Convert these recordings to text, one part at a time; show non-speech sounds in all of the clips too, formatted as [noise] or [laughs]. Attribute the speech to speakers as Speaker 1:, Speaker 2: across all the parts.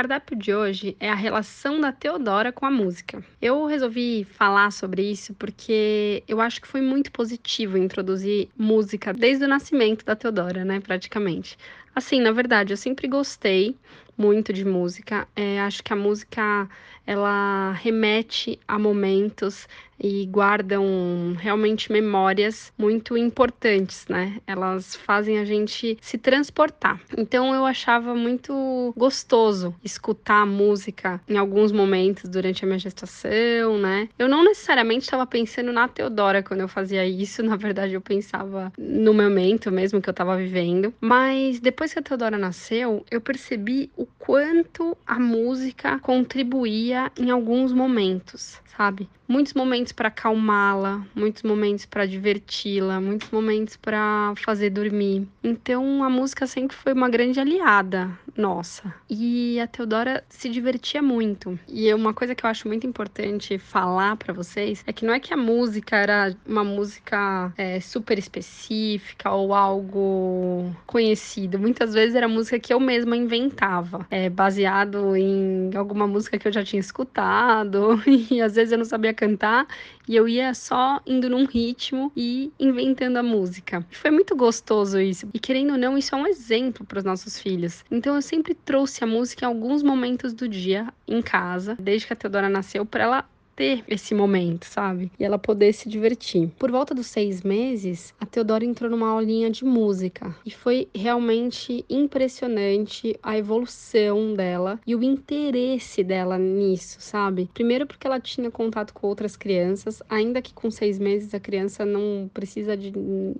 Speaker 1: Cardápio de hoje é a relação da Teodora com a música. Eu resolvi falar sobre isso porque eu acho que foi muito positivo introduzir música desde o nascimento da Teodora, né, praticamente. Assim, na verdade, eu sempre gostei muito de música. É, acho que a música ela remete a momentos e guardam realmente memórias muito importantes, né? Elas fazem a gente se transportar. Então eu achava muito gostoso escutar música em alguns momentos durante a minha gestação, né? Eu não necessariamente estava pensando na Teodora quando eu fazia isso, [laughs] na verdade eu pensava no momento mesmo que eu estava vivendo, mas depois que a Teodora nasceu, eu percebi o quanto a música contribuía em alguns momentos, sabe? Muitos momentos para acalmá-la, muitos momentos para diverti-la, muitos momentos para fazer dormir. Então a música sempre foi uma grande aliada nossa. E a Teodora se divertia muito. E uma coisa que eu acho muito importante falar para vocês é que não é que a música era uma música é, super específica ou algo conhecido. Muitas vezes era música que eu mesma inventava, é, baseado em alguma música que eu já tinha escutado [laughs] e às vezes eu não sabia cantar e eu ia só indo num ritmo e inventando a música. Foi muito gostoso isso. E querendo ou não, isso é um exemplo para os nossos filhos. Então eu sempre trouxe a música em alguns momentos do dia em casa, desde que a Teodora nasceu, para ela ter esse momento, sabe? E ela poder se divertir. Por volta dos seis meses, a Teodora entrou numa aulinha de música e foi realmente impressionante a evolução dela e o interesse dela nisso, sabe? Primeiro porque ela tinha contato com outras crianças, ainda que com seis meses a criança não precisa de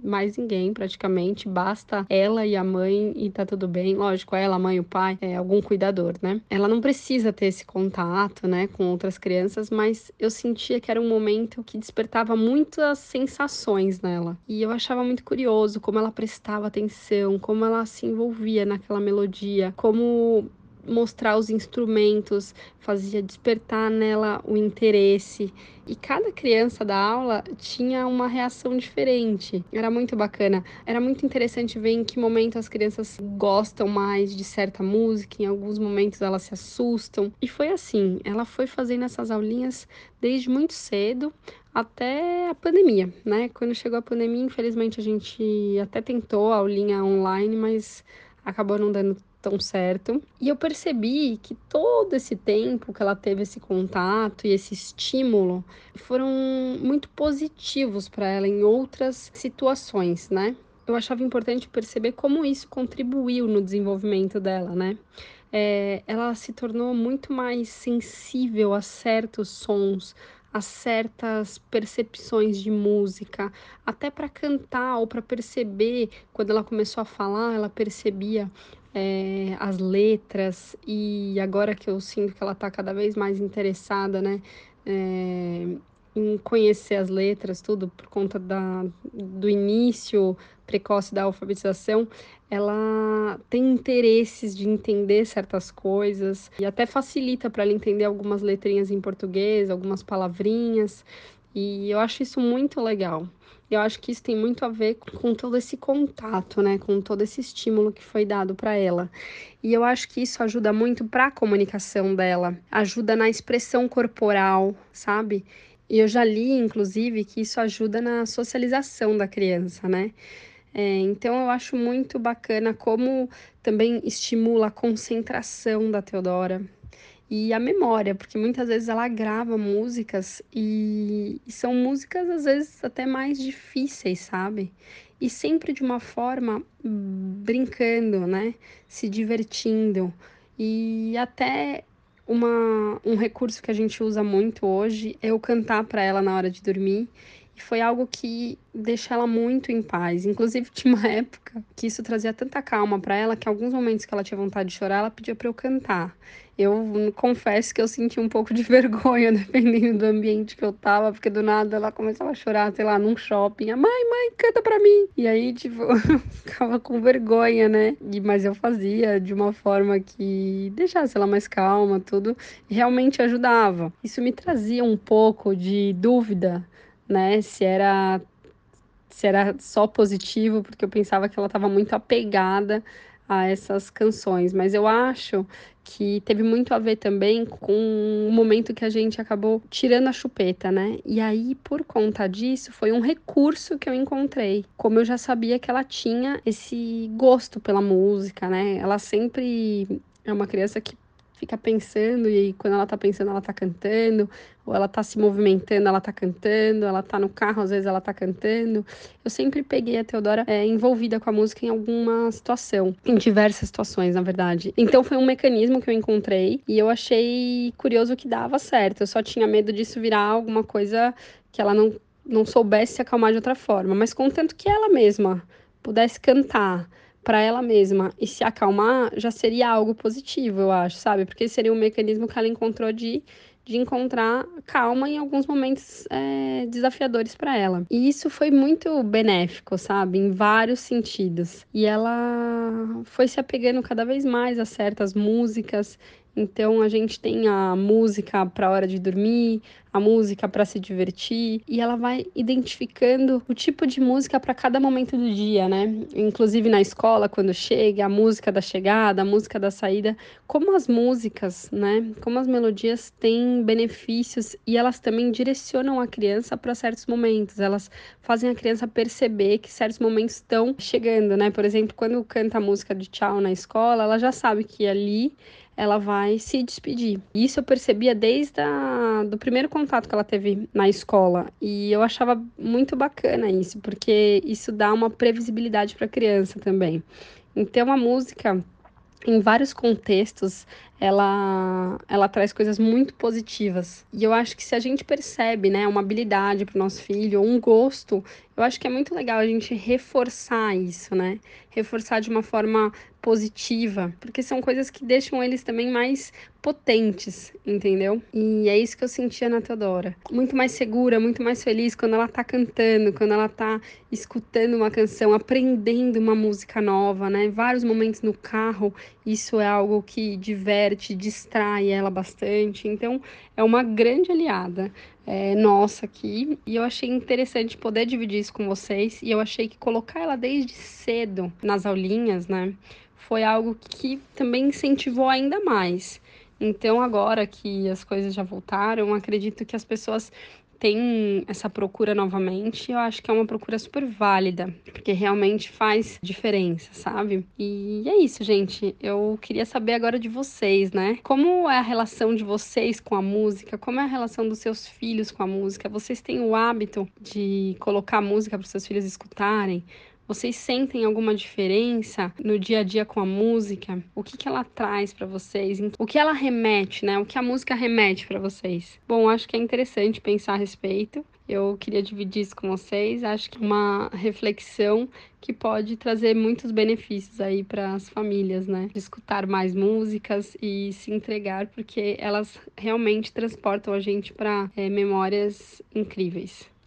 Speaker 1: mais ninguém praticamente, basta ela e a mãe e tá tudo bem. Lógico, ela, a mãe, o pai, é algum cuidador, né? Ela não precisa ter esse contato, né, com outras crianças, mas eu sentia que era um momento que despertava muitas sensações nela. E eu achava muito curioso como ela prestava atenção, como ela se envolvia naquela melodia, como mostrar os instrumentos, fazia despertar nela o interesse. E cada criança da aula tinha uma reação diferente. Era muito bacana. Era muito interessante ver em que momento as crianças gostam mais de certa música, em alguns momentos elas se assustam. E foi assim, ela foi fazendo essas aulinhas desde muito cedo até a pandemia, né? Quando chegou a pandemia, infelizmente a gente até tentou a aulinha online, mas acabou não dando tão certo. E eu percebi que todo esse tempo que ela teve esse contato e esse estímulo foram muito positivos para ela em outras situações, né? Eu achava importante perceber como isso contribuiu no desenvolvimento dela, né? É, ela se tornou muito mais sensível a certos sons, a certas percepções de música, até para cantar ou para perceber. Quando ela começou a falar, ela percebia é, as letras e agora que eu sinto que ela está cada vez mais interessada, né, é, em conhecer as letras, tudo por conta da, do início precoce da alfabetização, ela tem interesses de entender certas coisas e até facilita para ela entender algumas letrinhas em português, algumas palavrinhas, e eu acho isso muito legal. Eu acho que isso tem muito a ver com todo esse contato, né, com todo esse estímulo que foi dado para ela. E eu acho que isso ajuda muito para a comunicação dela, ajuda na expressão corporal, sabe? E eu já li, inclusive, que isso ajuda na socialização da criança, né? É, então eu acho muito bacana como também estimula a concentração da Teodora e a memória, porque muitas vezes ela grava músicas e, são músicas às vezes até mais difíceis, sabe? E sempre de uma forma brincando, né? Se divertindo. E até uma, um recurso que a gente usa muito hoje é eu cantar para ela na hora de dormir Foi algo que deixa ela muito em paz. Inclusive, [laughs] tinha uma época que isso trazia tanta calma para ela que alguns momentos que ela tinha vontade de chorar, ela pedia para eu cantar. Eu confesso que eu senti um pouco de [laughs] vergonha, dependendo do ambiente que eu tava, porque do nada ela começava a chorar, sei lá, num shopping. Mãe, mãe, canta pra mim. E aí, tipo, eu [laughs] ficava com vergonha, né? E, mas eu fazia de uma forma que deixasse ela mais calma, tudo. E realmente ajudava. Isso me trazia um pouco de dúvida, né? Se era se era só positivo, porque eu pensava que ela estava muito apegada a essas canções, mas eu acho que teve muito a ver também com o momento que a gente acabou tirando a chupeta, né? E aí, por conta disso, foi um recurso que eu encontrei. Como eu já sabia que ela tinha esse gosto pela música, né? Ela sempre é uma criança que fica pensando e quando ela tá pensando, ela tá cantando, ou ela tá se movimentando, ela tá cantando, ela tá no carro, às vezes ela tá cantando. Eu sempre peguei a Teodora é, envolvida com a música em alguma situação, em diversas situações, na verdade. Então foi um mecanismo que eu encontrei e eu achei curioso que dava certo. Eu só tinha medo disso virar alguma coisa que ela não, não soubesse se acalmar de outra forma, mas contanto que ela mesma pudesse cantar para ela mesma e se acalmar, já seria algo positivo, eu acho, sabe? Porque seria um mecanismo que ela encontrou de de encontrar calma em alguns momentos é, desafiadores para ela. E isso foi muito benéfico, sabe? Em vários sentidos. E ela foi se apegando cada vez mais a certas músicas então a gente tem a música para hora de dormir, a música para se divertir e ela vai identificando o tipo de música para cada momento do dia, né? Inclusive na escola quando chega, a música da chegada, a música da saída, como as músicas, né? Como as melodias têm benefícios e elas também direcionam a criança para certos momentos. Elas fazem a criança perceber que certos momentos estão chegando, né? Por exemplo, quando canta a música de tchau na escola, ela já sabe que ali ela vai se despedir. Isso eu percebia desde o do primeiro contato que ela teve na escola e eu achava muito bacana isso, porque isso dá uma previsibilidade para a criança também. Então a música em vários contextos ela, ela traz coisas muito positivas. E eu acho que se a gente percebe, né, uma habilidade para o nosso filho, ou um gosto, eu acho que é muito legal a gente reforçar isso, né? Reforçar de uma forma positiva, porque são coisas que deixam eles também mais potentes, entendeu? E é isso que eu sentia na Teodora. Muito mais segura, muito mais feliz quando ela tá cantando, quando ela tá escutando uma canção, aprendendo uma música nova, né? Vários momentos no carro, isso é algo que diverte, distrai ela bastante. Então, é uma grande aliada é, nossa aqui. E eu achei interessante poder dividir isso com vocês. E eu achei que colocar ela desde cedo nas aulinhas, né? Foi algo que também incentivou ainda mais. Então, agora que as coisas já voltaram, acredito que as pessoas têm essa procura novamente. Eu acho que é uma procura super válida, porque realmente faz diferença, sabe? E é isso, gente. Eu queria saber agora de vocês, né? Como é a relação de vocês com a música? Como é a relação dos seus filhos com a música? Vocês têm o hábito de colocar música para os seus filhos escutarem? Vocês sentem alguma diferença no dia a dia com a música? O que, que ela traz para vocês? O que ela remete, né? O que a música remete para vocês? Bom, acho que é interessante pensar a respeito. Eu queria dividir isso com vocês. Acho que é uma reflexão que pode trazer muitos benefícios aí para as famílias, né? De escutar mais músicas e se entregar, porque elas realmente transportam a gente para é, memórias incríveis.